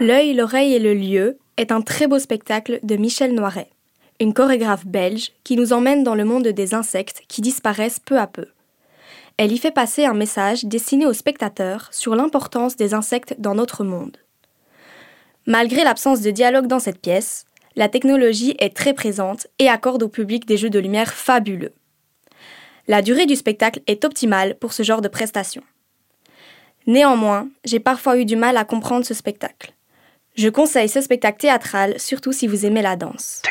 L'œil, l'oreille et le lieu est un très beau spectacle de Michel Noiret, une chorégraphe belge qui nous emmène dans le monde des insectes qui disparaissent peu à peu. Elle y fait passer un message destiné aux spectateurs sur l'importance des insectes dans notre monde. Malgré l'absence de dialogue dans cette pièce, la technologie est très présente et accorde au public des jeux de lumière fabuleux. La durée du spectacle est optimale pour ce genre de prestation. Néanmoins, j'ai parfois eu du mal à comprendre ce spectacle. Je conseille ce spectacle théâtral surtout si vous aimez la danse.